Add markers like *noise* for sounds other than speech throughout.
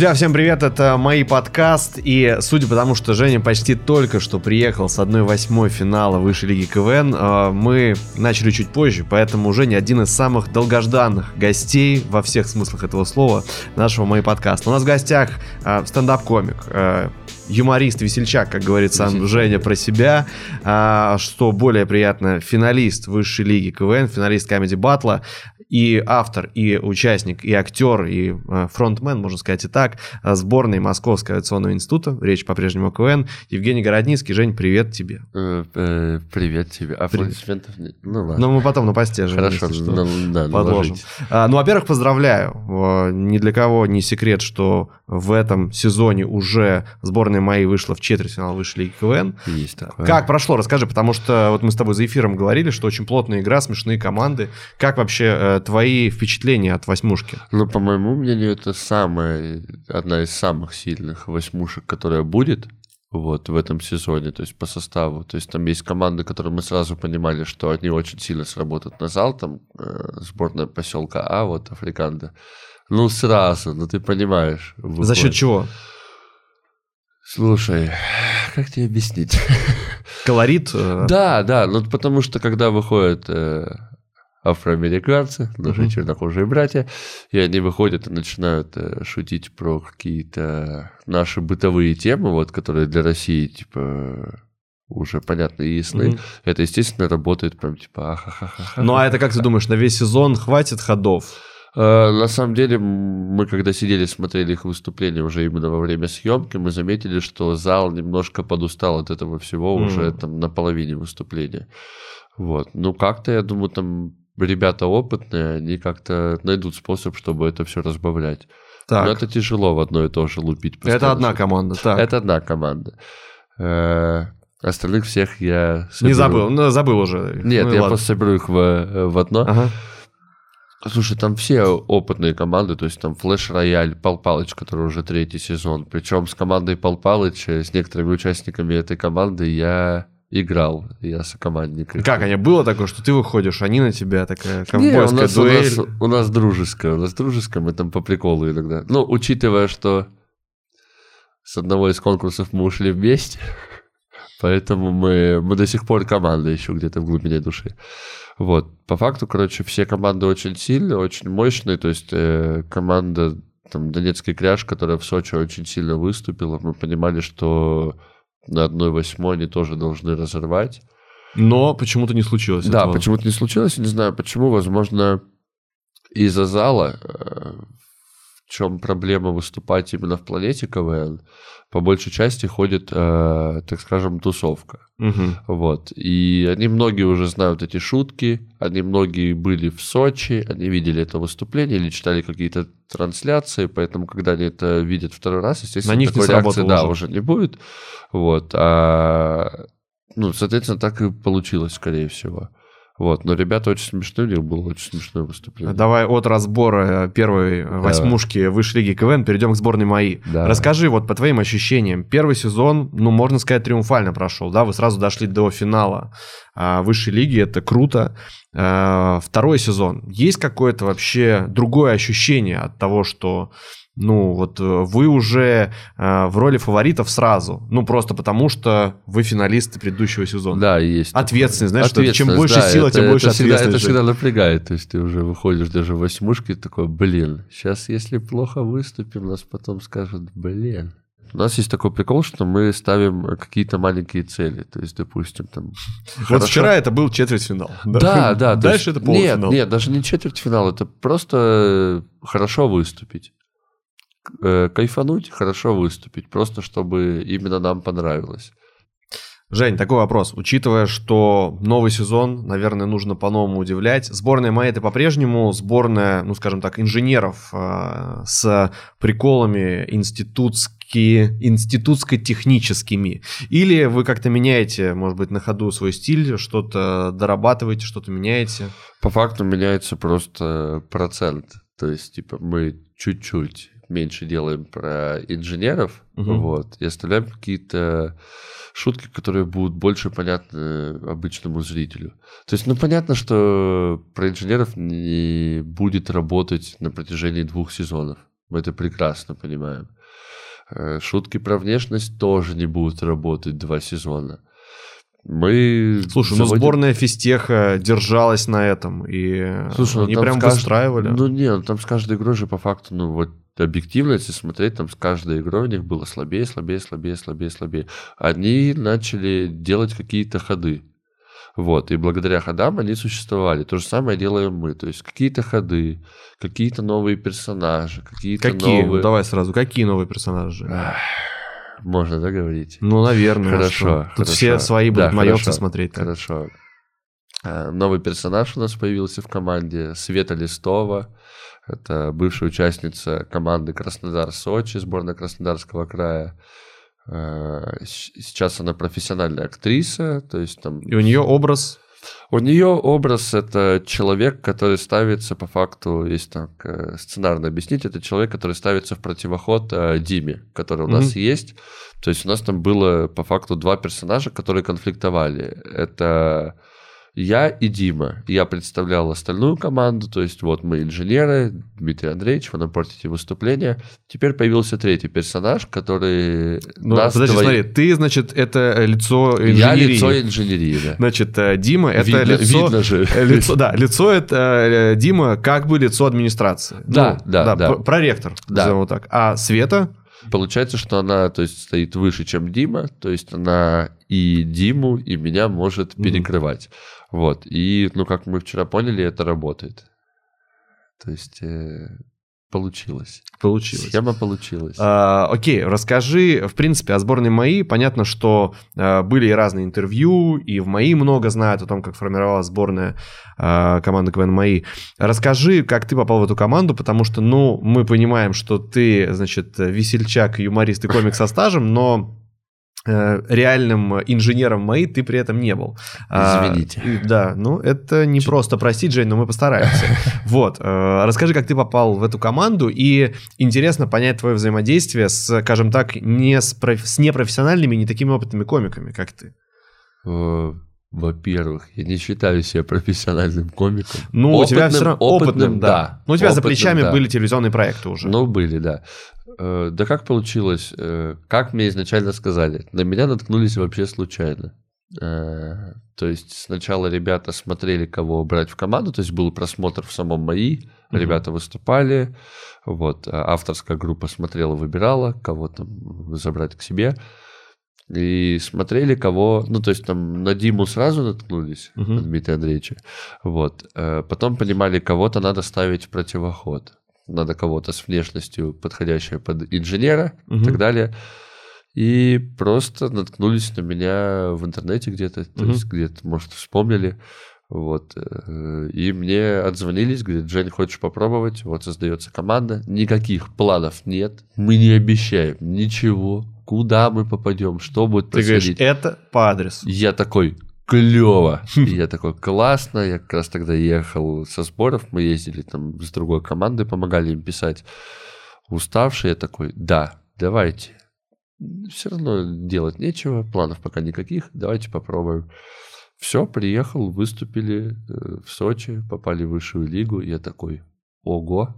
Друзья, всем привет, это мои подкаст, и судя по тому, что Женя почти только что приехал с 1-8 финала высшей лиги КВН, э, мы начали чуть позже, поэтому уже не один из самых долгожданных гостей во всех смыслах этого слова нашего мои подкаста. У нас в гостях э, стендап-комик, э, юморист, весельчак, как говорит сам Женя про себя, а, что более приятно, финалист высшей лиги КВН, финалист Comedy Батла, и автор, и участник, и актер, и э, фронтмен, можно сказать и так, э, сборной Московского авиационного института, речь по-прежнему о КВН, Евгений Городницкий. Жень, привет тебе. Э, привет тебе. Аплодисментов нет. Ну ладно. Ну мы потом на посте же. Хорошо, ну, да, подложим. А, ну, во-первых, поздравляю. Ни для кого не секрет, что в этом сезоне уже сборная моей вышла в четвертьфинал высшей лиги КВН. Есть такое. Как прошло? Расскажи, потому что вот мы с тобой за эфиром говорили, что очень плотная игра, смешные команды. Как вообще твои впечатления от восьмушки? Ну, по моему мнению, это самая, одна из самых сильных восьмушек, которая будет вот в этом сезоне, то есть по составу. То есть там есть команды, которые мы сразу понимали, что они очень сильно сработают на зал, там э, сборная поселка А, вот Африканда. Ну, сразу, ну ты понимаешь. Выходит. За счет чего? Слушай, как тебе объяснить? Колорит? Э... Да, да, ну потому что когда выходят э, афроамериканцы, наши uh-huh. чернокожие братья, и они выходят и начинают э, шутить про какие-то наши бытовые темы, вот, которые для России, типа, уже понятно и ясны. Mm-hmm. Это, естественно, работает прям типа ахахаха. Ну, а это, как ты думаешь, на весь сезон хватит ходов? Uh, на самом деле, мы когда сидели, смотрели их выступления уже именно во время съемки, мы заметили, что зал немножко подустал от этого всего mm-hmm. уже там на половине выступления. Вот. Ну, как-то, я думаю, там ребята опытные, они как-то найдут способ, чтобы это все разбавлять. Так. Но это тяжело в одно и то же лупить. Это одна команда, так. Это одна команда. Э, остальных всех я соберу. Не забыл, ну, забыл уже. Нет, ну, я ладно. просто соберу их в, в одно. Ага. Слушай, там все опытные команды, то есть там Флэш Рояль, Пал Палыч, который уже третий сезон. Причем с командой Пал Палыч, с некоторыми участниками этой команды я играл, я сокомандник. Как, они было такое, что ты выходишь, они на тебя такая ковбойская Не, у нас, дуэль? У нас, у нас дружеская, у нас дружеская, мы там по приколу иногда. Ну, учитывая, что с одного из конкурсов мы ушли вместе, *laughs* поэтому мы, мы до сих пор команда еще где-то в глубине души. Вот, по факту, короче, все команды очень сильные, очень мощные, то есть э, команда там Донецкий Кряж, которая в Сочи очень сильно выступила, мы понимали, что на одной восьмой они тоже должны разорвать. Но почему-то не случилось. Да, этого. почему-то не случилось. Не знаю почему. Возможно, из-за зала. В чем проблема выступать именно в планете КВН? По большей части ходит, э, так скажем, тусовка. Угу. Вот. И они многие уже знают эти шутки. Они многие были в Сочи. Они видели это выступление или читали какие-то трансляции. Поэтому, когда они это видят второй раз, естественно, На них такой реакции да, уже не будет. Вот. А, ну, соответственно, так и получилось, скорее всего. Вот, но ребята очень смешные, у них было очень смешное выступление. Давай от разбора первой да. восьмушки высшей лиги КВН перейдем к сборной МАИ. Да. Расскажи вот по твоим ощущениям, первый сезон, ну, можно сказать, триумфально прошел, да, вы сразу дошли до финала а, высшей лиги, это круто. А, второй сезон, есть какое-то вообще другое ощущение от того, что ну, вот э, вы уже э, в роли фаворитов сразу. Ну, просто потому, что вы финалисты предыдущего сезона. Да, есть. Ответственность, знаешь, что чем больше да, сила, это, тем больше это ответственность. Всегда, это всегда напрягает. То есть ты уже выходишь даже в восьмушки, такой, блин, сейчас если плохо выступим, нас потом скажут, блин. У нас есть такой прикол, что мы ставим какие-то маленькие цели. То есть, допустим, там... Вот хорошо... вчера это был четвертьфинал. Да, да. Дальше есть... это полуфинал. Нет, нет, даже не четвертьфинал. Это просто хорошо выступить. Э, кайфануть, хорошо выступить, просто чтобы именно нам понравилось. Жень, такой вопрос. Учитывая, что новый сезон, наверное, нужно по-новому удивлять. Сборная моя это по-прежнему сборная, ну, скажем так, инженеров э, с приколами институтские, институтско-техническими. Или вы как-то меняете, может быть, на ходу свой стиль, что-то дорабатываете, что-то меняете? По факту меняется просто процент. То есть, типа, мы чуть-чуть меньше делаем про инженеров, угу. вот, и оставляем какие-то шутки, которые будут больше понятны обычному зрителю. То есть, ну, понятно, что про инженеров не будет работать на протяжении двух сезонов. Мы это прекрасно понимаем. Э, шутки про внешность тоже не будут работать два сезона. Мы Слушай, ну заводим- сборная Фистеха держалась на этом, и Слушай, ну они прям кажд- выстраивали. Ну не, ну там с каждой игрой же по факту, ну вот объективно, если смотреть, там с каждой игрой у них было слабее, слабее, слабее, слабее, слабее. Они начали делать какие-то ходы. Вот, и благодаря ходам они существовали. То же самое делаем мы. То есть какие-то ходы, какие-то новые персонажи, какие-то Какие? новые... Ну, давай сразу, какие новые персонажи? Ах, Можно, да, говорить? Ну, наверное. Хорошо, что? Тут хорошо. все свои Да, будут маёвцы хорошо, смотреть. так. Хорошо. А, Новый персонаж у нас появился в команде. Света Листова. Это бывшая участница команды Краснодар-Сочи, сборная Краснодарского края. С- Сейчас она профессиональная актриса, то есть там И у нее образ... у нее образ это человек, который ставится по факту, если так э, сценарно объяснить, это человек, который ставится в противоход э, Диме, который у нас есть. То есть у нас там было по факту два персонажа, которые конфликтовали. Это я и Дима. Я представлял остальную команду, то есть вот мы инженеры, Дмитрий Андреевич, вы нам портите выступление. Теперь появился третий персонаж, который Ну, нас подожди, двоих- смотри, ты, значит, это лицо Я инженерии. лицо инженерии, да. Значит, э, Дима это видно, лицо... видно же. Лицо, да, лицо это э, Дима как бы лицо администрации. Да, Ну, да, да. пр- Проректор, Да. назовем так. А Света? Получается, что она, то есть, стоит выше, чем Дима, то есть она и Диму, и меня может перекрывать. Вот. И, ну, как мы вчера поняли, это работает. То есть э, получилось. Получилось. Схема получилась. А, окей, расскажи, в принципе, о сборной МАИ. Понятно, что а, были и разные интервью, и в МАИ много знают о том, как формировалась сборная а, команды КВН МАИ. Расскажи, как ты попал в эту команду, потому что, ну, мы понимаем, что ты, значит, весельчак, юморист и комик со стажем, но реальным инженером МАИ ты при этом не был. А, Извините. и- да, ну это не просто простить, Жень, но мы постараемся. *laughs* Вот, э, расскажи, как ты попал в эту команду, и интересно понять твое взаимодействие с, скажем так, не с, проф- с непрофессиональными, не такими опытными комиками, как ты. Э, Во-первых, я не считаю себя профессиональным комиком. Ну, у тебя все равно опытным, да. да. Ну, у тебя за Опытным, плечами да. были телевизионные проекты уже. Ну, были, да. Э, Да как получилось? Э, Как мне изначально сказали? На меня наткнулись вообще случайно. Э, То есть сначала ребята смотрели, кого брать в команду, то есть был просмотр в самом МАИ, Мгм. ребята выступали, вот, а авторская группа смотрела, выбирала, кого там забрать к себе, и смотрели, кого, ну, то есть там на Диму сразу наткнулись, Мгм. на Дмитрия Андреевича, вот, потом понимали, кого-то надо ставить в противоход, надо кого-то с внешностью, подходящей под инженера и Мгм. так далее. И просто наткнулись на меня в интернете где-то, то Мгм. есть где-то, может, вспомнили. Вот. э, И мне отзвонились, говорят, Жень, хочешь попробовать? Вот создается команда. Никаких планов нет. Мы не обещаем ничего. Куда мы попадем? Что будет ты говоришь, происходить? это по адресу. Я такой, клево. И я такой, классно. Я как раз тогда ехал со сборов. Мы ездили там с другой командой, помогали им писать. Уставший я такой, да, давайте. Все равно делать нечего, планов пока никаких. Давайте попробуем. Все, приехал, выступили э, в Сочи, попали в высшую лигу. Я такой, ого,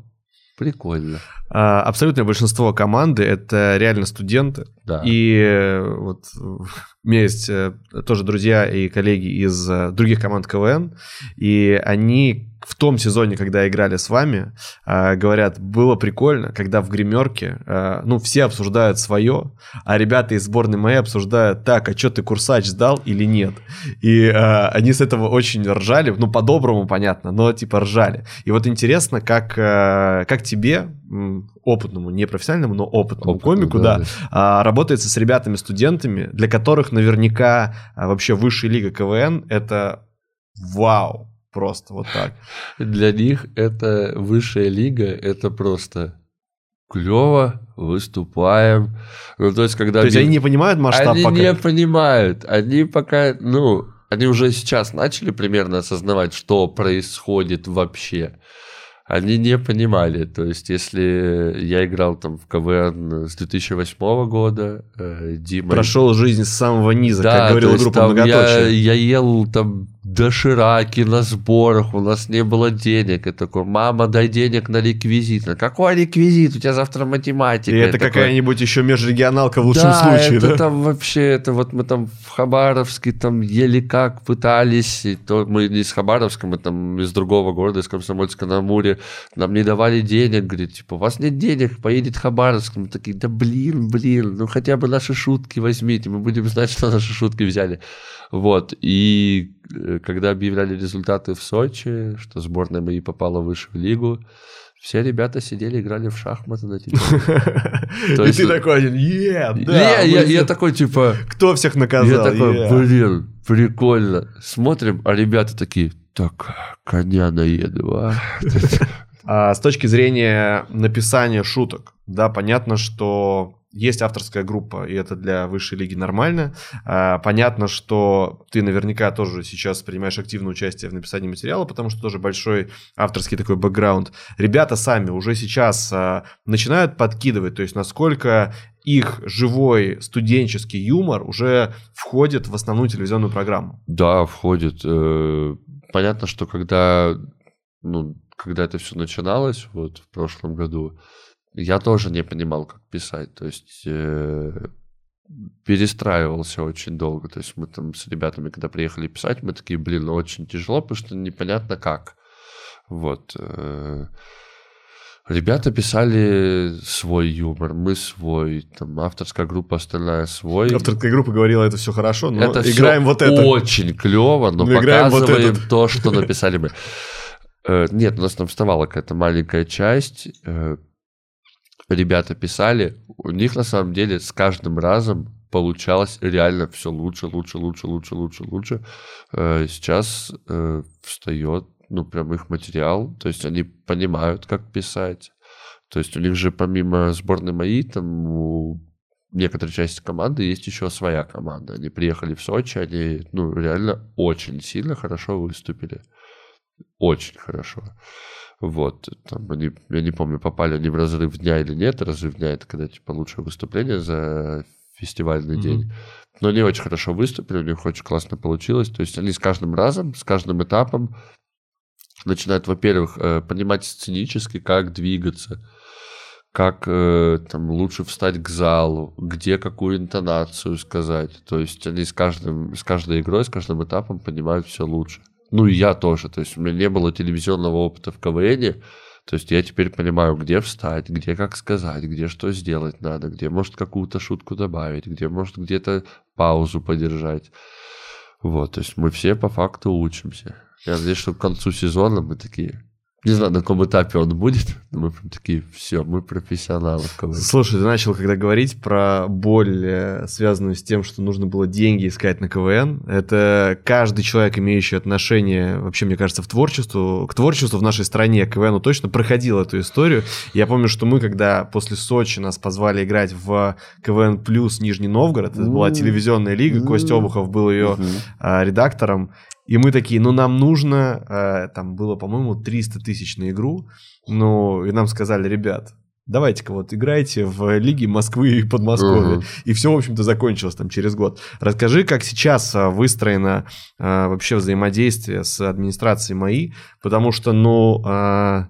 прикольно. А, Абсолютное большинство команды это реально студенты. Да. И э, вот у меня есть э, тоже друзья и коллеги из э, других команд КВН, и они в том сезоне, когда играли с вами, э, говорят, было прикольно, когда в гримерке, э, ну, все обсуждают свое, а ребята из сборной моей обсуждают, так, а что ты курсач сдал или нет? И э, они с этого очень ржали, ну, по-доброму, понятно, но типа ржали. И вот интересно, как, э, как тебе, опытному, не профессиональному, но опытному Опытно, комику, да, а, работается с ребятами-студентами, для которых наверняка а, вообще высшая лига КВН это вау, просто вот так. Для них это высшая лига, это просто клево, выступаем. Ну, то есть, когда... То есть они не понимают масштаб Они пока. не понимают. Они пока, ну, они уже сейчас начали примерно осознавать, что происходит вообще. Они не понимали. То есть, если я играл там в КВН с 2008 года, э, Дима... Прошел жизнь с самого низа, Да, как говорила есть группа там я, Многоточие. я ел там дошираки на сборах, у нас не было денег. И такой, мама, дай денег на реквизит. «Ну, Какой реквизит? У тебя завтра математика. И это такой, какая-нибудь еще межрегионалка в лучшем да, случае, это да? там вообще, это вот мы там в Хабаровске там еле как пытались, и то мы не из Хабаровска, мы там из другого города, из Комсомольска на Амуре, нам не давали денег, говорит, типа, у вас нет денег, поедет Хабаровск. Мы такие, да блин, блин, ну хотя бы наши шутки возьмите, мы будем знать, что наши шутки взяли. Вот, и э, когда объявляли результаты в Сочи, что сборная моей попала выше в лигу, все ребята сидели, играли в шахматы на *laughs* телефоне. И ты такой один, «Е, да, я, я такой, типа, Кто всех я наказал? такой, Е». блин, прикольно. Смотрим, а ребята такие, так, коня наеду, а. *laughs* А с точки зрения написания шуток, да, понятно, что есть авторская группа, и это для высшей лиги нормально. А, понятно, что ты наверняка тоже сейчас принимаешь активное участие в написании материала, потому что тоже большой авторский такой бэкграунд. Ребята сами уже сейчас а, начинают подкидывать, то есть насколько их живой студенческий юмор уже входит в основную телевизионную программу. Да, входит. Э, Понятно, что когда, ну, когда это все начиналось, вот в прошлом году, я тоже не понимал, как писать. То есть э, перестраивался очень долго. То есть мы там с ребятами, когда приехали писать, мы такие, блин, ну, очень тяжело, потому что непонятно как. Вот. э, Ребята писали свой юмор, мы свой, там авторская группа остальная свой. Авторская группа говорила, это все хорошо, но это играем вот это. очень клево, но вот показываем этот. то, что написали мы. Э, Нет, у нас там вставала какая-то маленькая часть. Ребята писали, у них на самом деле с каждым разом получалось реально все лучше, лучше, лучше, лучше, лучше, лучше. Э, Сейчас э, встает, ну, прям их материал, то есть они понимают, как писать. То есть у них же помимо сборной моей, там у некоторой части команды есть еще своя команда. Они приехали в Сочи, они, ну, реально очень сильно хорошо выступили. Очень хорошо. Вот, там они, я не помню, попали они в разрыв дня или нет. Разрыв дня это когда, типа, лучшее выступление за фестивальный Мгм. день. Но они очень хорошо выступили, у них очень классно получилось. То есть они с каждым разом, с каждым этапом начинают, во-первых, э, понимать сценически, как двигаться, как э, там лучше встать к залу, где какую интонацию сказать. То есть они с каждым, с каждой игрой, с каждым этапом понимают все лучше. Ну и я тоже. То есть у меня не было телевизионного опыта в КВН. То есть я теперь понимаю, где встать, где как сказать, где что сделать надо, где может какую-то шутку добавить, где может где-то паузу подержать. Вот, то есть мы все по факту учимся. Я надеюсь, что к концу сезона мы такие... Не знаю, на каком этапе он будет, но мы прям такие, все, мы профессионалы. Слушай, ты начал когда говорить про боль, э, связанную с тем, что нужно было деньги искать на КВН. Это каждый человек, имеющий отношение, вообще, мне кажется, в творчеству, к творчеству в нашей стране, к КВНу точно проходил эту историю. Я помню, что мы, когда после Сочи нас позвали играть в КВН Плюс Нижний Новгород, это была телевизионная лига. Костя Обухов был ее а, редактором. И мы такие, ну нам нужно, а, там было, по-моему, 300 тысяч на игру. Ну, и нам сказали, ребят, давайте-ка вот играйте в лиге Москвы и Подмосковья. Мгм. И все, в общем-то, закончилось там через год. Расскажи, как сейчас а, выстроено а, вообще взаимодействие с администрацией МАИ, потому что, ну,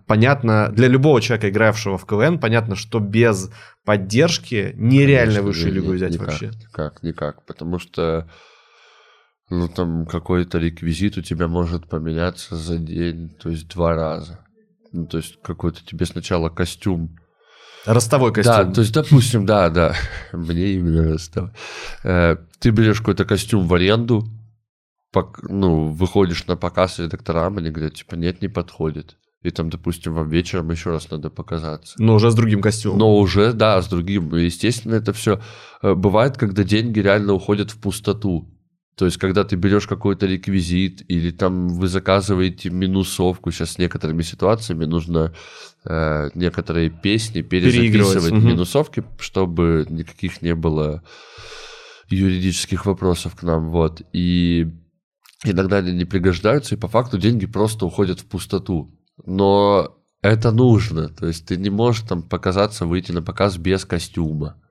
понятно, для любого человека, игравшего в КВН, понятно, что без поддержки нереально Конечно, высшую лигу взять никак, вообще. Никак, никак, потому что ну там какой-то реквизит у тебя может поменяться за день, то есть два раза. Ну, то есть какой-то тебе сначала костюм Ростовой костюм. Да, то есть, допустим, да, да, *laughs* мне именно расстав. Э, Ты берешь какой-то костюм в аренду, ну, выходишь на показ редакторам, они говорят, типа, нет, не подходит. И там, допустим, вам вечером еще раз надо показаться. Но уже с другим костюмом. Но уже, да, с другим. Естественно, это все бывает, когда деньги реально уходят в пустоту. То есть, когда ты берешь какой-то реквизит, или там вы заказываете минусовку, сейчас с некоторыми ситуациями нужно э, некоторые песни перезаписывать мгм. минусовки, чтобы никаких не было юридических вопросов к нам, вот. И иногда они не пригождаются, и по факту деньги просто уходят в пустоту. Но это нужно, то есть ты не можешь там показаться, выйти на показ без костюма.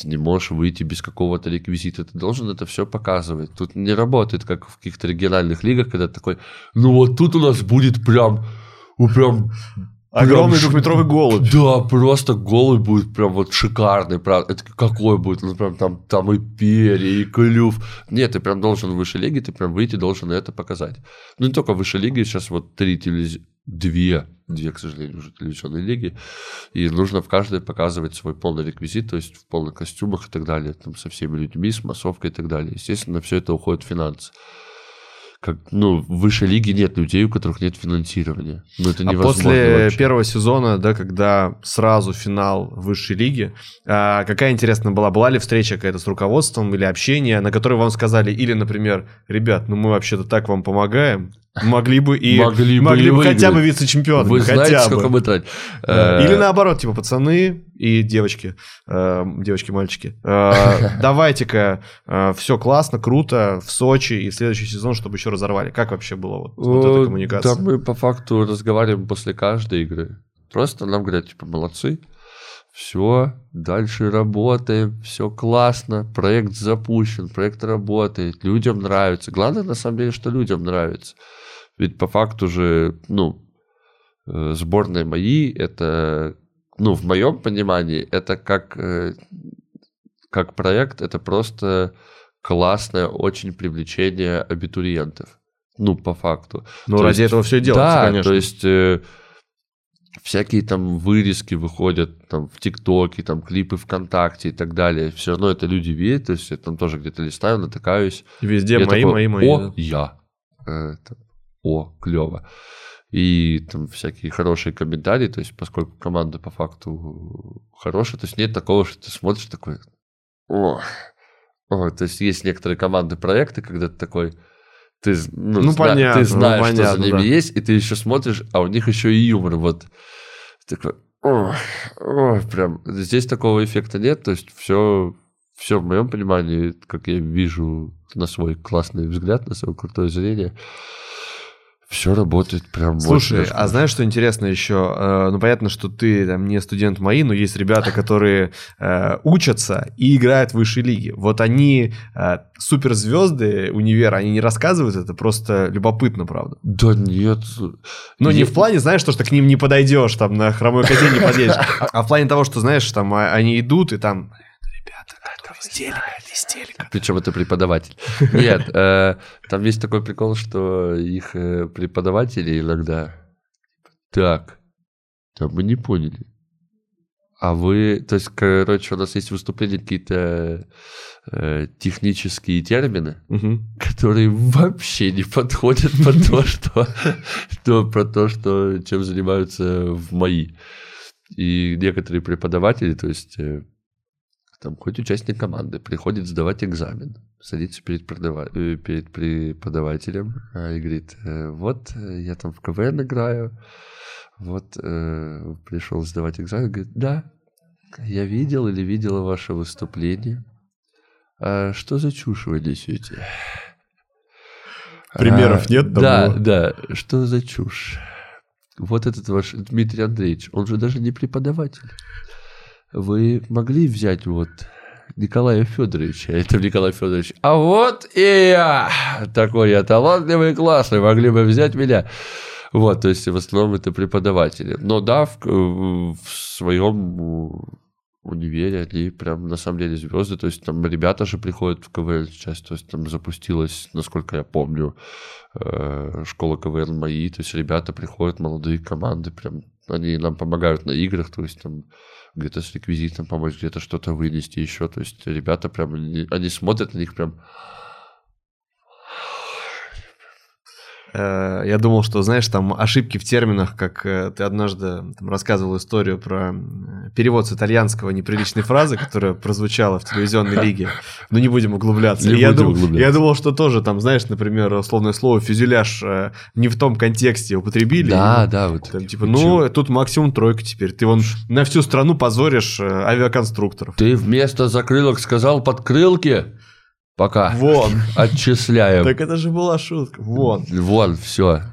Ты не можешь выйти без какого-то реквизита. Ты должен это все показывать. Тут не работает, как в каких-то региональных лигах, когда такой, ну вот тут у нас будет прям, ну прям Огромный Прям двухметровый голубь. Да, просто голубь будет прям вот шикарный, правда. Это какой будет? Ну, прям там, там и перья, и клюв. Нет, ты прям должен в высшей лиге, ты прям выйти должен это показать. Ну, не только в высшей лиге, сейчас вот три телевиз... две, две, к сожалению, уже телевизионные лиги, и нужно в каждой показывать свой полный реквизит, то есть в полных костюмах и так далее, там со всеми людьми, с массовкой и так далее. Естественно, все это уходит в финансы как, ну, в высшей лиге нет людей, у которых нет финансирования. Ну, это А невозможно после вообще. первого сезона, да, когда сразу финал высшей лиги, а, какая интересная была? Была ли встреча какая-то с руководством или общение, на которой вам сказали, или, например, ребят, ну мы вообще-то так вам помогаем, могли бы и Могли бы и хотя бы вице-чемпионами, Вы хотя знаете, бы. сколько мы тратим? Э, Или наоборот, типа пацаны и девочки, э, девочки-мальчики, э, *laughs* давайте-ка все классно, круто в Сочи и в следующий сезон, чтобы еще разорвали. Как вообще было вот, вот эта О, коммуникация? Да, мы по факту разговариваем после каждой игры. Просто нам говорят, типа, молодцы, все, дальше работаем, все классно, проект запущен, проект работает, людям нравится. Главное, на самом деле, что людям нравится. Ведь по факту же, ну, э, сборные мои, это, ну, в моем понимании, это как, э, как проект, это просто классное очень привлечение абитуриентов. Ну, по факту. Ну, То ради есть- этого все и делается, да, конечно. то есть э, всякие там вырезки выходят там в ТикТоке, там клипы ВКонтакте и так далее. Все равно это люди видят, то есть я там тоже где-то листаю, натыкаюсь. Везде мои, такой, мои, мои. О, да. я. Э, там, О, клево. И там всякие хорошие комментарии, то есть поскольку команда по факту хорошая, то есть нет такого, что ты смотришь такой, о, о, то есть есть некоторые команды проекты, когда ты такой, ты, ну, Ну, зна- понятно, ты знаешь, ну, что понятно, за ними да. есть, и ты еще смотришь, а у них еще и юмор, вот такой, о, о, прям здесь такого эффекта нет, то есть все, все в моем понимании, как я вижу на свой классный взгляд, на свое крутое зрение, все работает прям Слушай, очень а знаешь, что интересно еще? Э, Ну, понятно, что ты там не студент мои, но есть ребята, которые э, учатся и играют в высшей лиге. Вот они э, суперзвезды универа, они не рассказывают это, просто любопытно, правда. Да нет. Ну, не в плане, знаешь, то, что к ним не подойдешь, там, на хромой козе не подъедешь, а в плане того, что, знаешь, там, а- они идут, и там, ребята, это из телека, это из телека. Причем это преподаватель. Нет, э, там есть такой прикол, что их э, преподаватели иногда так, да мы не поняли. А вы, то есть, короче, у нас есть выступления какие-то э, технические термины, Мгм. которые вообще не подходят под то, *laughs* что, что про то, что чем занимаются в мои. И некоторые преподаватели, то есть э, там хоть участник команды, приходит сдавать экзамен, садится перед, продава- э, перед преподавателем а, и говорит, э, вот э, я там в КВН играю, вот э, пришел сдавать экзамен, говорит, да, я видел или видела ваше выступление. А что за чушь вы несете? Примеров А, нет Да, давно? да, что за чушь? Вот этот ваш Дмитрий Андреевич, он же даже не преподаватель. Вы могли взять вот Николая Федоровича, это Николай Федорович, а вот и я, такой я талантливый и классный, могли бы взять меня. Вот, то есть в основном это преподаватели. Но да, в, в своем универе они прям на самом деле звезды. То есть там ребята же приходят в КВН сейчас. То есть там запустилась, насколько я помню, э, школа КВН мои. То есть ребята приходят, молодые команды, прям они нам помогают на играх. То есть там где-то с реквизитом помочь, где-то что-то вынести еще. То есть ребята прям, они, смотрят на них прям... Я думал, что, знаешь, там ошибки в терминах, как э, ты однажды там, рассказывал историю про э, перевод с итальянского неприличной фразы, которая прозвучала в телевизионной лиге. Но не будем углубляться. Не я, будем дум- углубляться. я думал, что тоже там, знаешь, например, условное слово фюзеляж э, не в том контексте употребили. Да, И, да, вот. там, типа, ну, тут максимум тройка теперь. Ты вон на всю страну позоришь э, авиаконструкторов. Ты вместо закрылок сказал подкрылки? Пока. Вон. Отчисляем. Так это же была шутка. Вон. Вон, все.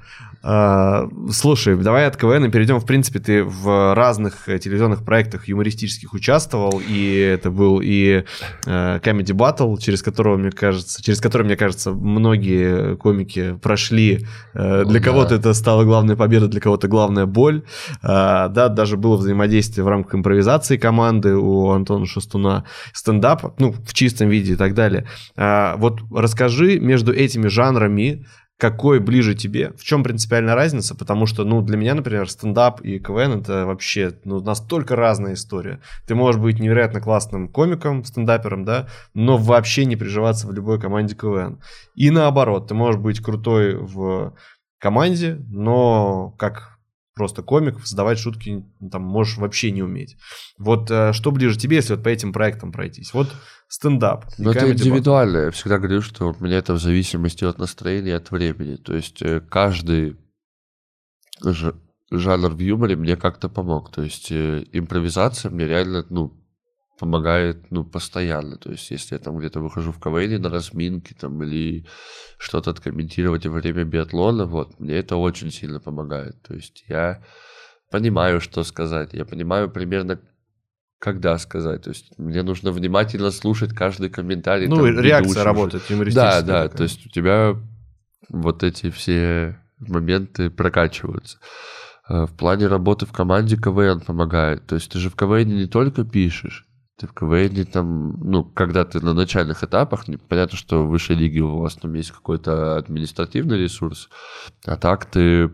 А, слушай, давай от КВН перейдем. В принципе, ты в разных э, телевизионных проектах юмористических участвовал, и это был и э, Comedy Battle, через которого, мне кажется, через который, мне кажется, многие комики прошли. Э, для кого-то это стала главная победа, для кого-то главная боль. Да, даже было взаимодействие в рамках импровизации команды у Антона Шастуна, стендап, ну, в чистом виде и так далее. Вот расскажи между этими жанрами, какой ближе тебе, в чем принципиальная разница, потому что, ну, для меня, например, стендап и КВН это вообще, ну, настолько разная история. Ты можешь быть невероятно классным комиком, стендапером, да, но вообще не приживаться в любой команде КВН. И наоборот, ты можешь быть крутой в команде, но как просто комик, задавать шутки там можешь вообще не уметь. Вот э, что ближе тебе, если вот по этим проектам пройтись? Вот стендап. Ну, это индивидуально. Я всегда говорю, что у меня это в зависимости от настроения от времени. То есть э, каждый жанр в юморе мне как-то помог. То есть э, импровизация мне реально, ну, помогает, ну, постоянно. То есть, если я там где-то выхожу в КВН на разминке там или что-то откомментировать во время биатлона, вот, мне это очень сильно помогает. То есть, я понимаю, что сказать. Я понимаю примерно, когда сказать. То есть мне нужно внимательно слушать каждый комментарий. Ну, там, реакция работает Да, да, такая. то есть у тебя вот эти все моменты прокачиваются. Э, в плане работы в команде КВН помогает. То есть ты же в КВН не только пишешь, ты в КВН там, ну, когда ты на начальных этапах, понятно, что в высшей лиге у вас там есть какой-то административный ресурс, а так ты,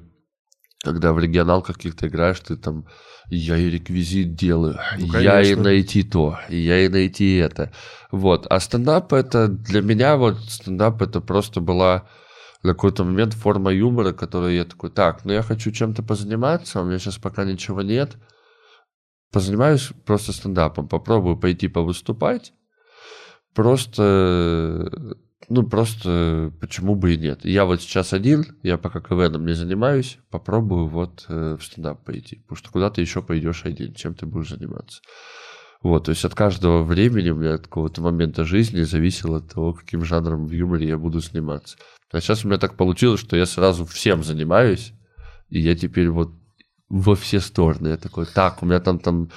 когда в регионалках каких-то играешь, ты там я и реквизит делаю, ну, я и найти то, я и найти это. Вот. А стендап это для меня вот стендап это просто была на какой-то момент форма юмора, которую я такой, так, ну я хочу чем-то позаниматься, у меня сейчас пока ничего нет, позанимаюсь просто стендапом, попробую пойти повыступать, просто ну, просто почему бы и нет. Я вот сейчас один, я пока КВНом не занимаюсь, попробую вот э, в стендап пойти. Потому что куда ты еще пойдешь один, чем ты будешь заниматься. Вот, то есть от каждого времени у меня от какого-то момента жизни зависело от того, каким жанром в юморе я буду сниматься. А сейчас у меня так получилось, что я сразу всем занимаюсь, и я теперь вот во все стороны. Я такой, так, у меня там там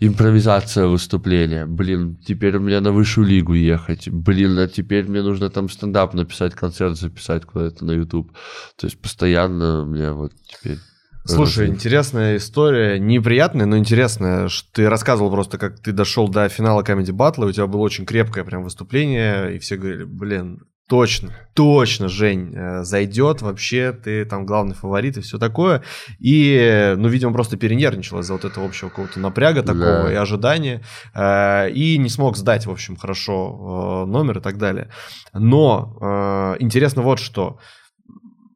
импровизация выступления. Блин, теперь у меня на высшую лигу ехать. Блин, а теперь мне нужно там стендап написать, концерт записать куда-то на YouTube. То есть постоянно у меня вот теперь... Слушай, интересная история, неприятная, но интересная. Ты рассказывал просто, как ты дошел до финала Comedy Battle, у тебя было очень крепкое прям выступление, и все говорили, блин, Точно, точно, Жень, э, зайдет вообще, ты там главный фаворит и все такое. И, ну, видимо, просто перенервничал из-за вот этого общего какого-то напряга такого да. и ожидания. Э, и не смог сдать, в общем, хорошо э, номер и так далее. Но интересно вот что.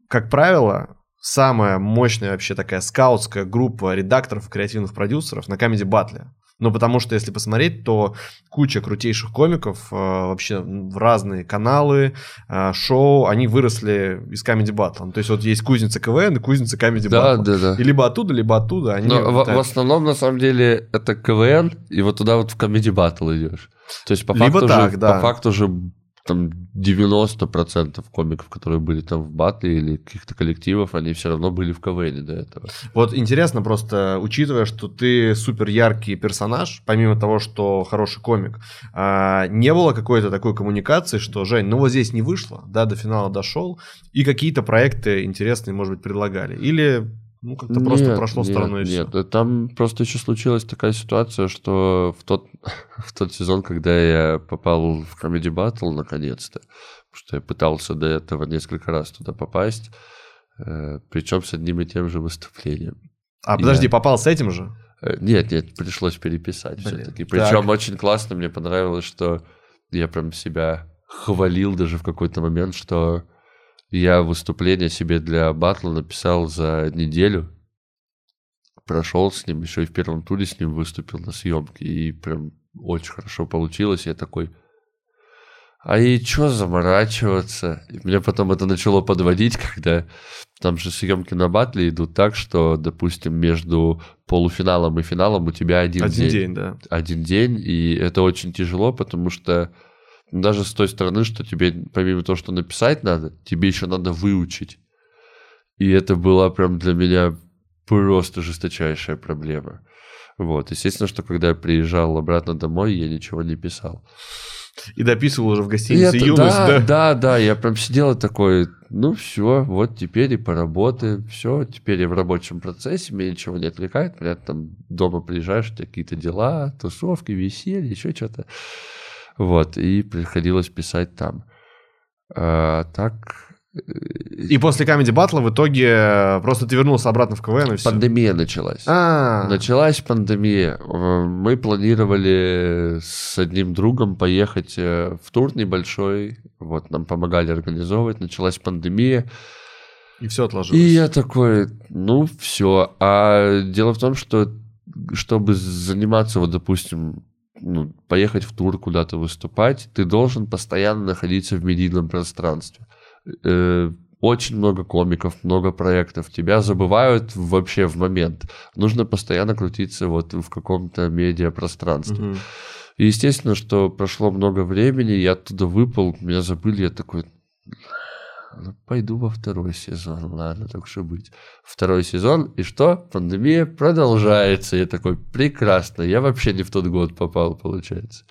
Как правило, самая мощная вообще такая скаутская группа редакторов и креативных продюсеров на Comedy Battle. Ну, потому что, если посмотреть, то куча крутейших комиков э, вообще в разные каналы, э, шоу, они выросли из Comedy Battle. То есть вот есть кузница КВН и кузница Comedy да, Battle. Да, да. И либо оттуда, либо оттуда. Они Но в, в основном, на самом деле, это КВН, и вот туда вот в Comedy Battle идешь. То есть по либо факту, так, же, да. по факту же там 90% комиков, которые были там в батле или каких-то коллективов, они все равно были в КВН до этого. Вот интересно просто, учитывая, что ты супер яркий персонаж, помимо того, что хороший комик, а, не было какой-то такой коммуникации, что, Жень, ну вот здесь не вышло, да, до финала дошел, и какие-то проекты интересные, может быть, предлагали. Или ну, как-то просто прошло нет, стороной и Нет, все. там просто еще случилась такая ситуация, что в тот, *laughs* в тот сезон, когда я попал в Comedy Battle, наконец-то, потому что я пытался до этого несколько раз туда попасть, э, причем с одним и тем же выступлением. А, я... подожди, попал с этим же? Э, нет, нет, пришлось переписать все-таки. Причем так. очень классно, мне понравилось, что я прям себя хвалил даже в какой-то момент, что я выступление себе для батла написал за неделю. Прошел с ним, еще и в первом туре с ним выступил на съемке. И прям очень хорошо получилось. Я такой, а и что заморачиваться? И меня потом это начало подводить, *laughs* когда там же съемки на батле идут так, что, допустим, между полуфиналом и финалом у тебя один, один день. день да. Один день, и это очень тяжело, потому что даже с той стороны, что тебе помимо того, что написать надо, тебе еще надо выучить. И это была прям для меня просто жесточайшая проблема. Вот, естественно, что когда я приезжал обратно домой, я ничего не писал. И дописывал уже в гостинице это, юность, да, да? Да, да, я прям сидел и такой, ну все, вот теперь и поработаем, все, теперь я в рабочем процессе, меня ничего не отвлекает, меня там дома приезжаешь, у тебя какие-то дела, тусовки, веселье, еще что-то. Вот, и приходилось писать там. А, так, И после Comedy Battle в итоге э, просто ты вернулся обратно в КВН и все. пандемия началась. А, Началась пандемия. Э, Мы планировали с одним другом поехать э, в тур небольшой. Вот, нам помогали организовывать. Началась пандемия. и все отложилось. И я такой, ну, все. А дело в том, что чтобы заниматься, вот, допустим, ну, поехать в тур куда-то выступать, ты должен постоянно находиться в медийном пространстве. Э, Очень много комиков, много проектов. Тебя забывают вообще в момент. Нужно постоянно крутиться вот в каком-то медиапространстве. Мгм. И естественно, что прошло много времени, я оттуда выпал, меня забыли, я такой, ну, пойду во второй сезон, ладно, так что быть. Второй сезон, и что? Пандемия продолжается. Я такой, прекрасно, я вообще не в тот год попал, получается.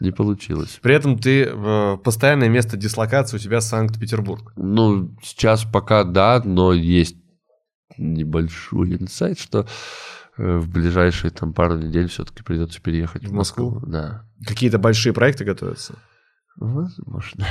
Не получилось. При этом ты э, постоянное место дислокации у тебя Санкт-Петербург. Ну, сейчас пока да, но есть небольшой инсайт, что э, в ближайшие там пару недель все-таки придется переехать В в Москву. Москву? Да. Какие-то большие проекты готовятся, Возможно.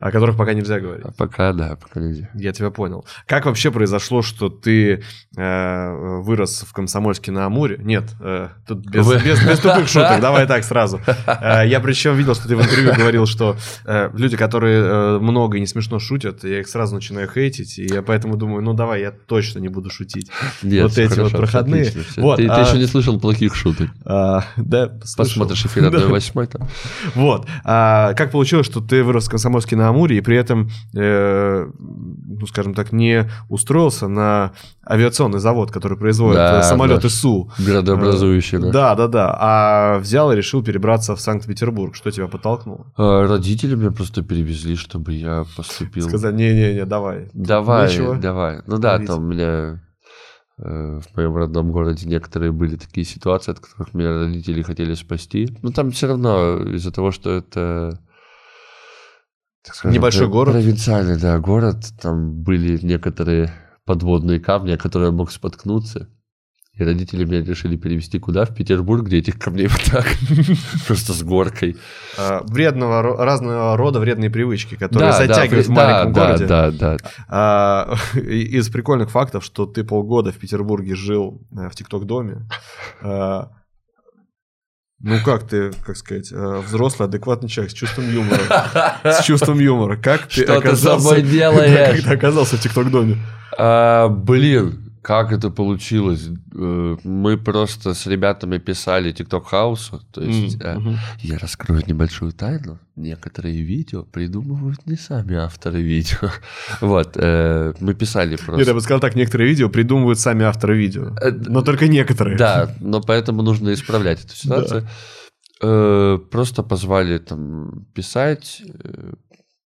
О которых пока нельзя говорить. А пока, да, пока нельзя. Я тебя понял. Как вообще произошло, что ты э, вырос в Комсомольске на Амуре? Нет, э, тут без, Вы- без, без тупых *laughs* шуток, давай так сразу. Э, я причем видел, что ты в интервью говорил, что э, люди, которые э, много и не смешно шутят, я их сразу начинаю хейтить, и я поэтому думаю, ну давай, я точно не буду шутить. Нет, Вот эти вот хорошо, проходные. отлично, всё. Вот, ты, ты а- еще не слышал плохих шуток. А, да, слышал. Посмотришь эфир *laughs* Да. 1.8 там. Вот. А как получилось, что ты вырос в Комсомольске на Амуре и при этом, э, ну, скажем так, не устроился на авиационный завод, который производит Да, э, самолеты да. СУ? Градообразующий, да. Да, да, да. А взял и решил перебраться в Санкт-Петербург. Что тебя подтолкнуло? А, Родители меня просто перевезли, чтобы я поступил. Сказать, не-не-не, давай. Давай, Нечего давай. Ну да, говорить. там у меня э, в моем родном городе некоторые были такие ситуации, от которых меня родители хотели спасти. Но там все равно из-за того, что это скажем, Небольшой город. Провинциальный, да, город. Там были некоторые подводные камни, о которые я мог споткнуться. И родители меня решили перевести куда? В Петербург, где этих камней вот так. *laughs* Просто с горкой. А, вредного, разного рода вредные привычки, которые Да, да, затягивают в да, маленьком да, городе. Да, да, А, *laughs* и- из прикольных фактов, что ты полгода в Петербурге жил э, в ТикТок-доме. А, Ну как ты, как сказать, э, взрослый, адекватный человек с чувством юмора. С чувством юмора. Как ты Что ты оказался... *laughs* собой делаешь? Как ты оказался в ТикТок-доме? А, блин, как это получилось? Э, Мы просто с ребятами писали TikTok хаусу. То есть М, э, я раскрою небольшую тайну. Некоторые видео придумывают не сами авторы видео. *laughs* Вот, э, мы писали Нет, я просто. бы сказал так, некоторые видео придумывают сами авторы видео. Э, Но только некоторые. Да, но поэтому нужно исправлять эту ситуацию. Э, Просто позвали там писать, э,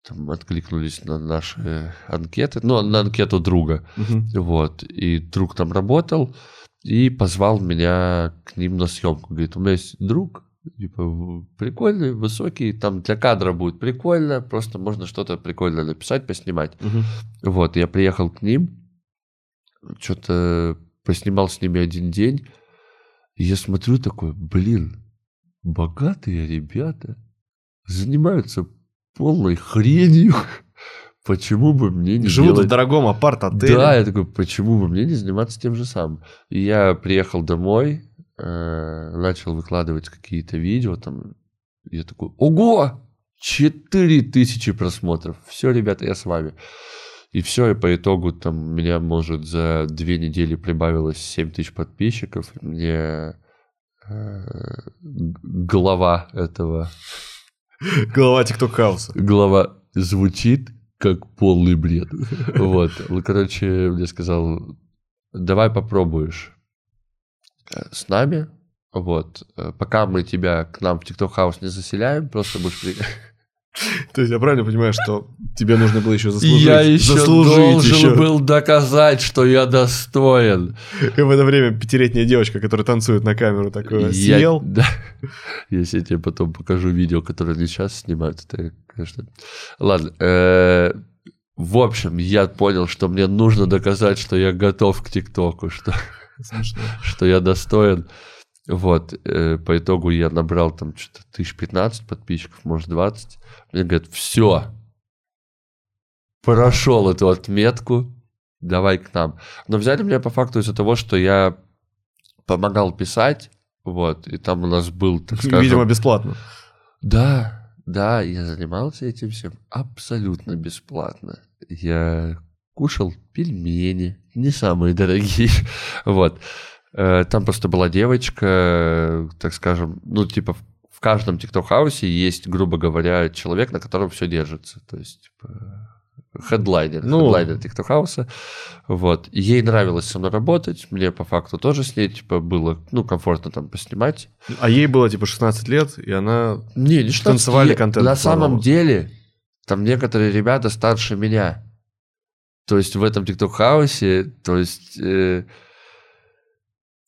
там откликнулись на наши анкеты, ну, на анкету друга. Мгм. Вот. И друг там работал и позвал меня к ним на съемку. Говорит, у меня есть друг, типа, прикольный, высокий, там для кадра будет прикольно, просто можно что-то прикольно написать, поснимать. Мгм. Вот, я приехал к ним, что-то поснимал с ними один день, и я смотрю такой, блин, богатые ребята занимаются полной хренью. Почему бы мне не Живут делать в дорогом апарт-отеле. да, я такой, почему бы мне не заниматься тем же самым? И я приехал домой, э, начал выкладывать какие-то видео, там, я такой, ого, 4000 просмотров, все, ребята, я с вами. И все, и по итогу там у меня, может, за две недели прибавилось 7 тысяч подписчиков, и мне э, глава этого, Голова ТикТок-хауса. глава звучит как полный бред. Вот. Ну, короче, мне сказал, давай попробуешь с нами. Вот. Пока мы тебя к нам в TikTok House не заселяем, просто будешь... То есть я правильно понимаю, что тебе нужно было еще заслужить? Я еще заслужить должен еще. был доказать, что я достоин. И в это время пятилетняя девочка, которая танцует на камеру, такое, Я- съел. *laughs* да. Если я тебе потом покажу видео, которое они сейчас снимают, это, конечно... Ладно. э, В общем, я понял, что мне нужно доказать, что я готов к ТикТоку, что, *laughs* что я достоин. Вот, э, по итогу я набрал там что-то тысяч 15 подписчиков, может 20. Мне говорят, все, прошел эту отметку, давай к нам. Но взяли меня по факту из-за того, что я помогал писать, вот, и там у нас был, так скажем... Видимо, бесплатно. Да, да, я занимался этим всем абсолютно бесплатно. Я кушал пельмени, не самые дорогие, *laughs* вот. Э, Там просто была девочка, так скажем, ну, типа, в- каждом тикток-хаусе есть, грубо говоря, человек, на котором все держится. То есть, типа, хедлайнер, Ну. хедлайнер тикток-хауса. Вот. И Ей нравилось со мной работать, мне по факту тоже с ней, типа, было, ну, комфортно там поснимать. А ей было типа 16 лет, и она... Не, не 16 Танцевали лет. контент На самом деле, там некоторые ребята старше меня. То есть в этом тикток-хаусе, то есть э,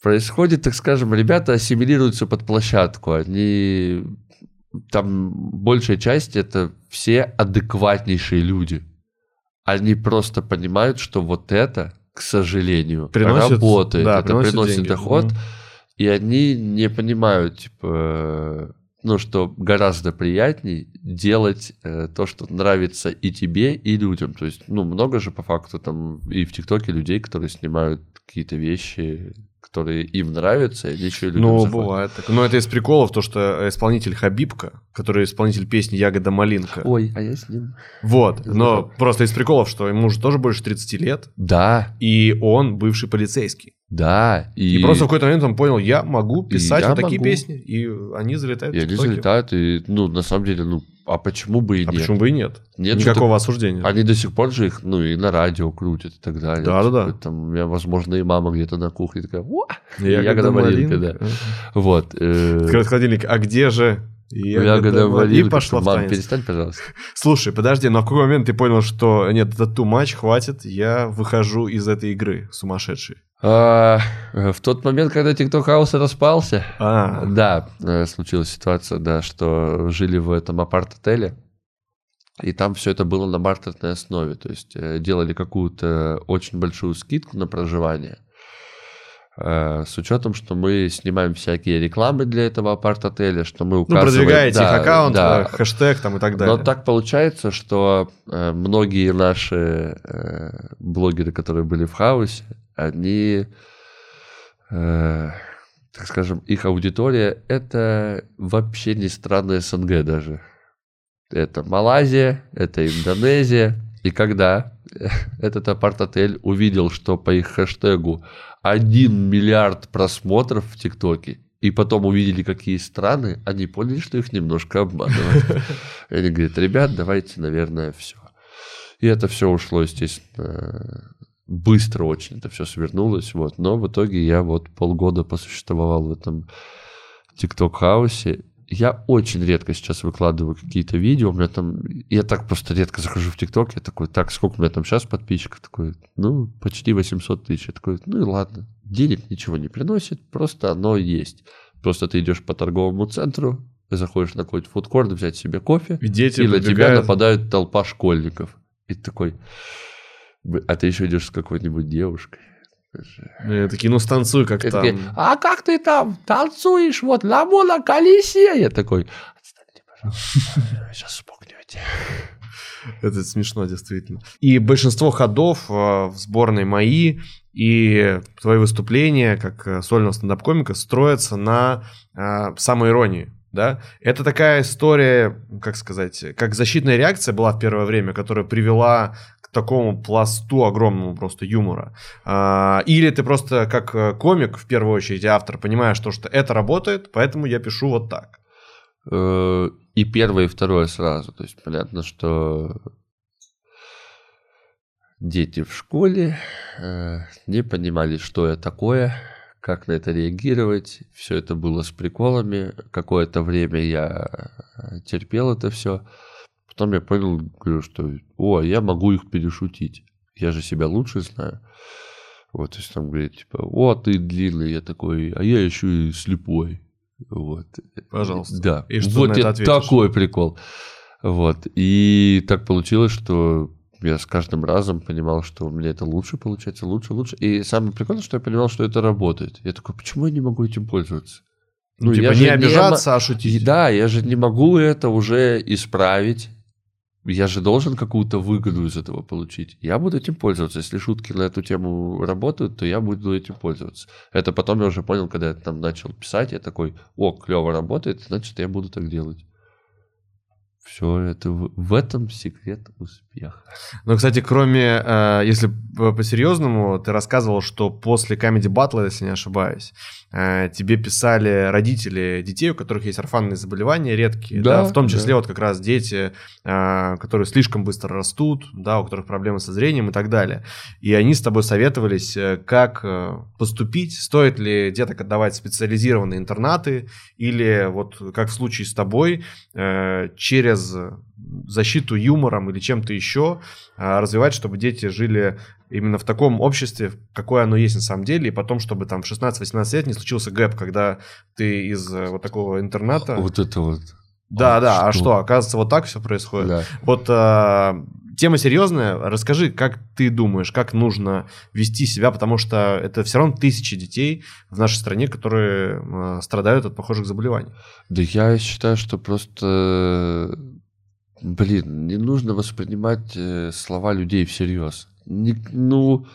происходит, так скажем, ребята ассимилируются под площадку. Они там большая часть это все адекватнейшие люди. Они просто понимают, что вот это, к сожалению, Приносит, работает, да, это приносит приносит деньги. доход. Мгм. И они не понимают, типа, ну, что гораздо приятней делать э, то, что нравится и тебе, и людям. То есть, ну, много же по факту там и в ТикТоке людей, которые снимают какие-то вещи, которые им нравятся, и они еще и людям Ну, заходят. бывает. так. Но это из приколов, то, что исполнитель Хабибка, который исполнитель песни «Ягода малинка». Ой, а я с ним. Вот. Но просто из приколов, что ему уже тоже больше 30 лет, Да, и он бывший полицейский. да. И, И, просто в какой-то момент он понял, я могу писать я вот такие могу. песни, и они залетают и в они залетают, и, ну, на самом деле, ну, а почему бы и А нет? почему бы и нет? Нет, Никакого осуждения. Они до сих пор же их, ну, и на радио крутят и так далее. Да-да-да. Типа, Там, у меня, возможно, и мама где-то на кухне такая! Ягода, Ягода малинка, малинка. Вот. э, Открывает холодильник, а где же Ягода малинка? И пошла в танец. перестань, пожалуйста. *laughs* Слушай, подожди, но в какой момент ты понял, что нет, это too much, хватит, я выхожу из этой игры сумасшедшей? А, э, В тот момент, когда TikTok Хаус распался, А, да, э, случилась ситуация, да, что жили в этом апарт-отеле, и там все это было на бартерной основе, то есть э, делали какую-то очень большую скидку на проживание, с учетом, что мы снимаем всякие рекламы для этого апарт-отеля, что мы ну, указываем... продвигаете да, их аккаунт, да, э, хэштег там и так далее. Но так получается, что э, многие наши э, блогеры, которые были в хаосе, они, э, так скажем, их аудитория это вообще не страны СНГ даже. Это Малайзия, это Индонезия. И когда *laughs* этот апарт-отель увидел, что по их хэштегу 1 миллиард просмотров в ТикТоке, и потом увидели, какие страны, они поняли, что их немножко обманывают. И *laughs* они говорят, ребят, давайте, наверное, все. И это все ушло, естественно, быстро очень это все свернулось. Вот. Но в итоге я вот полгода посуществовал в этом ТикТок-хаусе. Я очень редко сейчас выкладываю какие-то видео. У меня там... Я так просто редко захожу в ТикТок. Я такой, так, сколько у меня там сейчас подписчиков? Такой, ну, почти 800 тысяч. Я такой, ну и ладно. Денег ничего не приносит, просто оно есть. Просто ты идешь по торговому центру, заходишь на какой-то фудкорт, взять себе кофе, И дети и на тебя нападает толпа школьников. И ты такой, «Б- а ты еще идешь с какой-нибудь девушкой. Э, Такие, ну станцуй как И там. такие, а как ты там танцуешь, вот на колесе? Я такой, отстаньте, пожалуйста, сейчас спугнете. Это смешно, действительно. И большинство ходов э, в сборной мои и твои выступления как э, сольного стендап-комика строятся на э, самоиронии. Да? Это такая история, как сказать, как защитная реакция была в первое время, которая привела к такому пласту огромному просто юмора. А, Или ты просто как э, комик, в первую очередь, автор, понимаешь, то, что это работает, поэтому я пишу вот так. Э, И первое, и второе сразу. То есть понятно, что дети в школе э, не понимали, что я такое, как на это реагировать. Все это было с приколами. Какое-то время я э, терпел это все. Потом я понял, говорю, что, о, я могу их перешутить. Я же себя лучше знаю. Вот, то есть там говорит, типа, о, ты длинный, я такой, а я еще и слепой. Вот. Пожалуйста. Да. И что вот на это такой прикол. Вот. И так получилось, что я с каждым разом понимал, что у меня это лучше получается, лучше, лучше. И самое прикольное, что я понимал, что это работает. Я такой, почему я не могу этим пользоваться? Ну, типа я не обижаться, а мо- шутить. Да, я же не могу это уже исправить. Я же должен какую-то выгоду из этого получить. Я буду этим пользоваться. Если шутки на эту тему работают, то я буду этим пользоваться. Это потом я уже понял, когда я там начал писать, я такой, о, клево работает, значит, я буду так делать. Все, это в, этом секрет успеха. Ну, кстати, кроме, э, если по-серьезному, ты рассказывал, что после Comedy Battle, если не ошибаюсь, э, тебе писали родители детей, у которых есть орфанные заболевания редкие, да, Да, в том числе да. вот как раз дети, э, которые слишком быстро растут, да, у которых проблемы со зрением и так далее. И они с тобой советовались, как поступить, стоит ли деток отдавать в специализированные интернаты, или вот как в случае с тобой, э, через защиту юмором или чем-то еще а, развивать, чтобы дети жили именно в таком обществе, какое оно есть на самом деле, и потом, чтобы там в 16-18 лет не случился гэп, когда ты из э, вот такого интерната... Вот это вот. Да, а да, а что? оказывается, вот так все происходит. Да. Вот а, тема серьезная. Расскажи, как ты думаешь, как нужно вести себя, потому что это все равно тысячи детей в нашей стране, которые а, страдают от похожих заболеваний. Да я считаю, что просто, блин, не нужно воспринимать э, слова людей всерьез. Не- ну,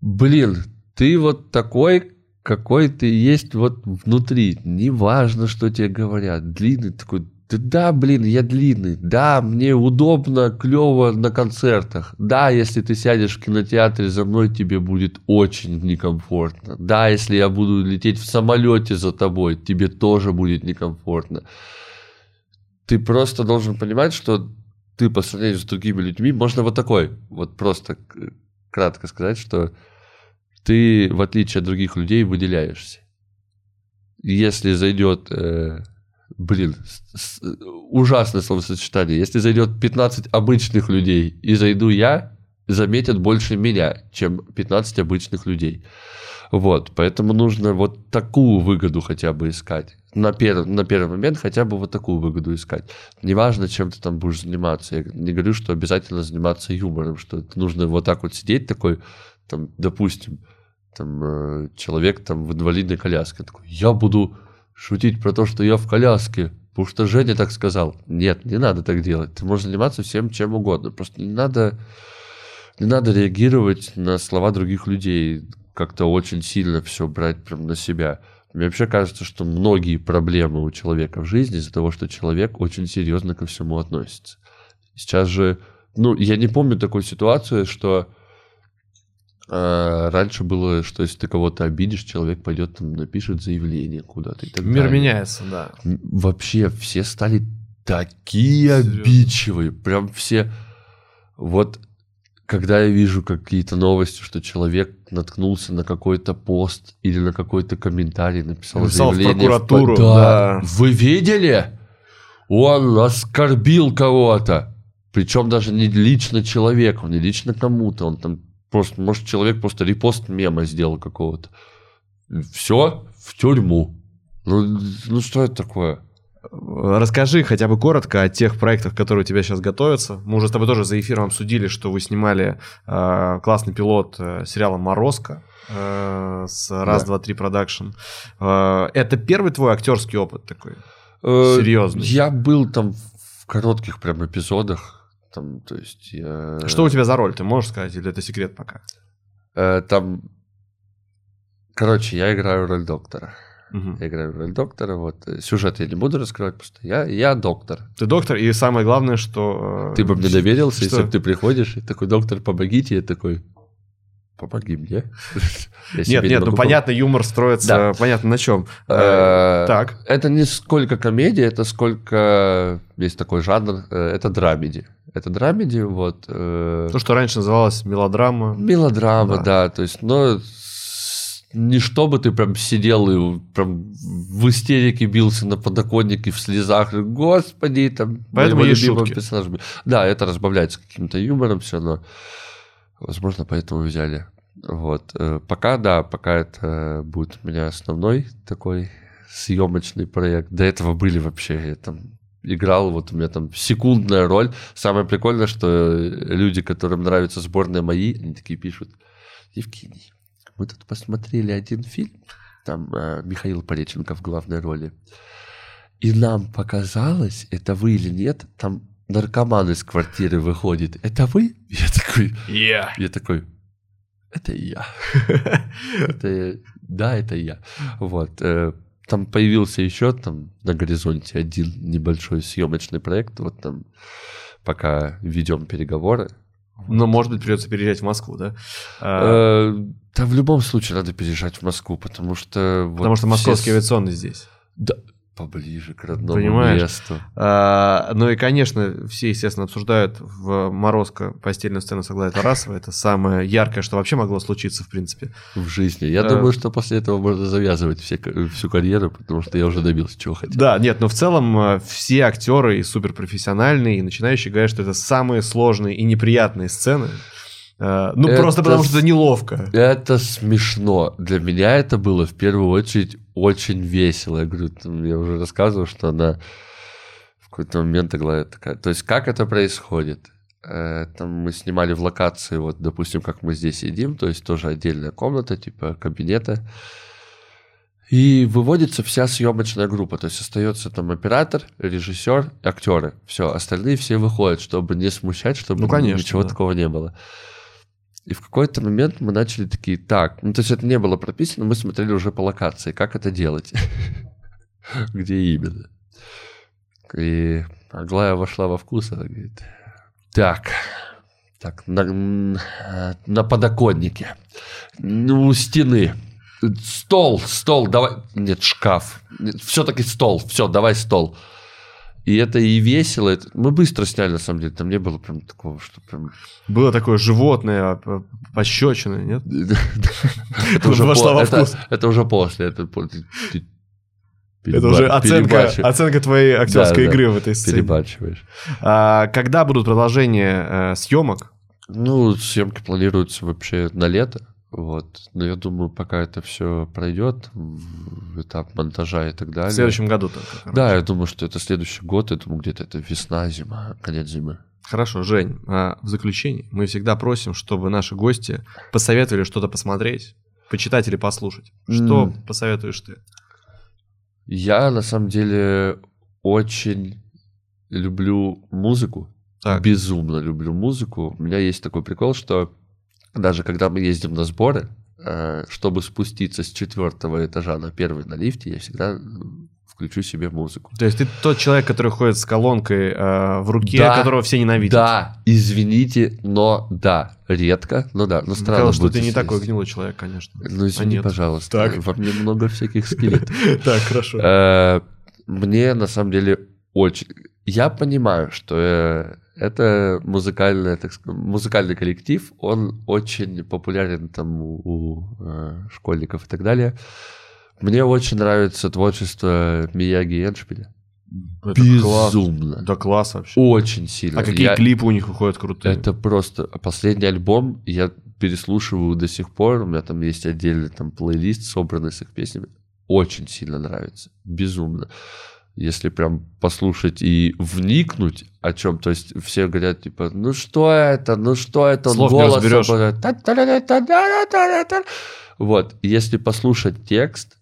блин, ты вот такой, какой ты есть вот внутри. Неважно, что тебе говорят. Длинный такой, да, блин, я длинный. Да, мне удобно, клево на концертах. Да, если ты сядешь в кинотеатре за мной, тебе будет очень некомфортно. Да, если я буду лететь в самолете за тобой, тебе тоже будет некомфортно. Ты просто должен понимать, что ты по сравнению с другими людьми, можно вот такой, вот просто кратко сказать, что ты, в отличие от других людей, выделяешься. Если зайдет, э, блин, с- с- ужасное словосочетание, если зайдет 15 обычных людей и зайду я, заметят больше меня, чем 15 обычных людей. Вот, поэтому нужно вот такую выгоду хотя бы искать. На, пер- на первый момент хотя бы вот такую выгоду искать. Неважно, чем ты там будешь заниматься. Я не говорю, что обязательно заниматься юмором, что нужно вот так вот сидеть такой, там, допустим, там, э, человек там в инвалидной коляске такой, я буду шутить про то, что я в коляске, потому что Женя так сказал. Нет, не надо так делать. Ты можешь заниматься всем чем угодно. Просто не надо, не надо реагировать на слова других людей, как-то очень сильно все брать прям на себя. Мне вообще кажется, что многие проблемы у человека в жизни из-за того, что человек очень серьезно ко всему относится. Сейчас же, ну, я не помню такой ситуации, что э, раньше было, что если ты кого-то обидишь, человек пойдет там напишет заявление куда-то Мир далее. меняется, да. Вообще все стали такие Серьезно? обидчивые, прям все. Вот когда я вижу какие-то новости, что человек наткнулся на какой-то пост или на какой-то комментарий, написал, Написал в заявление по- прокуратуру, да. да. Вы видели? Он оскорбил кого-то. Причем даже не лично человеку, не лично кому-то. Он там просто, может, человек просто репост мема сделал какого-то. Все в тюрьму. Ну, ну что это такое? Расскажи хотя бы коротко о тех проектах, которые у тебя сейчас готовятся. Мы уже с тобой тоже за эфиром обсудили, что вы снимали э, классный пилот э, сериала «Морозко» э, с «Раз, Да. два, три продакшн». Э, это первый твой актерский опыт такой? Э, Серьезный? Я был там в коротких прям эпизодах. Там, то есть я... Что у тебя за роль, ты можешь сказать, или это секрет пока? Э, там... Короче, я играю роль доктора. Мгм. Я играю роль доктора, вот. Э, Сюжет я не буду раскрывать, просто я, я доктор. Ты доктор, и самое главное, что... э, Ты бы мне доверился, что? если бы ты приходишь и такой, доктор, помогите, я такой, помоги мне. *laughs* Нет, не нет, ну понятно, юмор строится, понятно на чем. Э, Так. Это не сколько комедия, это сколько есть такой жанр, э, это драмеди. Это драмеди, вот. э, То, что раньше называлось мелодрама. Мелодрама, Да. да. то есть, но не чтобы ты прям сидел и прям в истерике бился на подоконнике в слезах, господи, там, Поэтому есть шутки. персонажем. Да, это разбавляется каким-то юмором все, но, возможно, поэтому взяли. Вот. Э, Пока, да, пока это будет у меня основной такой съемочный проект. До этого были вообще, там играл, вот у меня там секундная роль. Самое прикольное, что э, люди, которым нравятся сборные мои, они такие пишут, Евгений, мы тут посмотрели один фильм, там э, Михаил Пореченко в главной роли, и нам показалось, это вы или нет, там наркоман из квартиры выходит. Это вы? Я такой, Я. я такой, это я. *laughs* Это, да, это я. Вот. Там появился еще там на горизонте один небольшой съемочный проект. Вот там пока ведем переговоры. Но, может быть, придется переезжать в Москву, да? А, Э, Да в любом случае надо переезжать в Москву, потому что... вот Потому что все московский с- авиационный здесь. Да, поближе к родному Понимаешь? месту. А, ну и, конечно, все, естественно, обсуждают в Морозко постельную сцену с Аглаей Тарасовой. Это самое яркое, что вообще могло случиться, в принципе. В жизни. Я Э. думаю, что после этого можно завязывать все, всю карьеру, потому что я уже добился, чего хотел. Да, нет, но в целом э, все актеры и суперпрофессиональные, и начинающие говорят, что это самые сложные и неприятные сцены. Э, Ну, Это просто потому что это неловко. Это смешно. Для меня это было в первую очередь очень весело. Я говорю, я уже рассказывал, что она в какой-то момент такая... То есть как это происходит? Э, Там мы снимали в локации, вот, допустим, как мы здесь сидим, то есть тоже отдельная комната, типа кабинета. И выводится вся съемочная группа, то есть остается там оператор, режиссер, актеры. Все, остальные все выходят, чтобы не смущать, чтобы Ну, конечно, ничего да. такого не было. И в какой-то момент мы начали такие, так, ну то есть это не было прописано, мы смотрели уже по локации, как это делать, *laughs* где именно. И Аглая вошла во вкус, она говорит, так, так, на, на подоконнике, ну, у стены, стол, стол, давай, нет, шкаф, все-таки стол, все, давай стол. И это и весело. это- Мы быстро сняли, на самом деле. Там не было прям такого, что прям... Было такое животное, п- пощечина, нет? *laughs* Это уже после. Это Это уже оценка, оценка твоей актерской игры в этой сцене. перебарщиваешь. А, когда будут продолжения э, съемок? Ну, съемки планируются вообще на лето. Вот. Но я думаю, пока это все пройдет, этап монтажа и так далее. В следующем году только. короче. Да, я думаю, что это следующий год. Я думаю, где-то это весна, зима, конец зимы. Хорошо, Жень, а в заключении мы всегда просим, чтобы наши гости посоветовали что-то посмотреть, почитать или послушать. Что М. посоветуешь ты? Я, на самом деле, очень люблю музыку. Так. Безумно люблю музыку. У меня есть такой прикол, что даже когда мы ездим на сборы, э, чтобы спуститься с четвертого этажа на первый на лифте, я всегда м, включу себе музыку. То есть ты тот человек, который ходит с колонкой э, в руке, Да, которого все ненавидят. Да, извините, но да, редко, но да, но странно Сказал, что ты не если такой есть. гнилый человек, конечно. Ну, извини, нет. пожалуйста. Так. Во мне много всяких скелетов. *laughs* Так, хорошо. Э, Мне на самом деле очень... Я понимаю, что э, это музыкальный, так сказать, музыкальный коллектив, он очень популярен там у, у, э, школьников и так далее. Мне очень нравится творчество Мияги и Эншпиля. Это класс. Безумно. Да класс вообще. Очень сильно. А какие Я- клипы у них выходят крутые? Это просто последний альбом я переслушиваю до сих пор. У меня там есть отдельный там плейлист, собранный с их песнями. Очень сильно нравится. Безумно. Если прям послушать и вникнуть о чем, то есть все говорят типа, ну что это, ну что это, Слов не «Та-та-та-та-та-та-та-та». Вот, если послушать текст,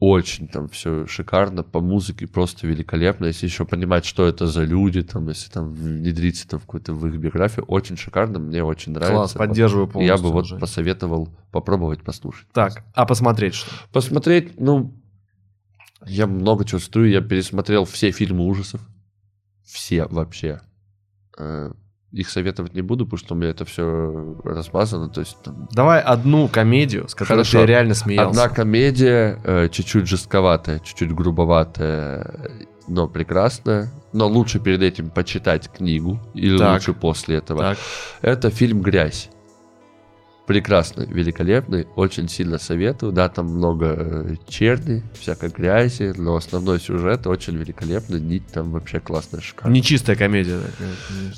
очень там все шикарно, по музыке просто великолепно. Если еще понимать, что это за люди, там, если там внедриться там, в какую-то в их биографию, очень шикарно, мне очень нравится. Класс, поддерживаю Вот. полностью. Я бы вот Жень. посоветовал попробовать послушать. Так, а посмотреть что? Посмотреть, ну, я много чего смотрю, я пересмотрел все фильмы ужасов. Все вообще. Э, Их советовать не буду, потому что у меня это все размазано. То есть там Давай одну комедию, с которой Хорошо. ты реально смеялся. Одна комедия, э, чуть-чуть жестковатая, чуть-чуть грубоватая, но прекрасная. Но лучше перед этим почитать книгу или Так. лучше после этого. Так. Это фильм «Грязь». Прекрасный, великолепный, очень сильно советую. Да, там много э, черни, всякой грязи, но основной сюжет очень великолепный, нить там вообще классная, шикарная. Нечистая комедия, да.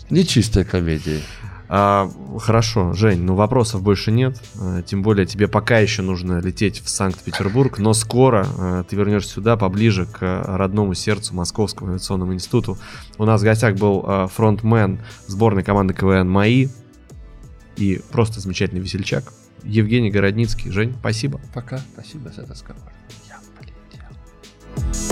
Нечистая комедия. А, хорошо, Жень, ну вопросов больше нет. А, тем более тебе пока еще нужно лететь в Санкт-Петербург, но скоро а, ты вернешься сюда, поближе к родному сердцу Московскому авиационному институту. У нас в гостях был а, фронтмен сборной команды КВН МАИ и просто замечательный весельчак. Евгений Городницкий. Жень, спасибо. Пока. Спасибо за этот разговор. Я полетел.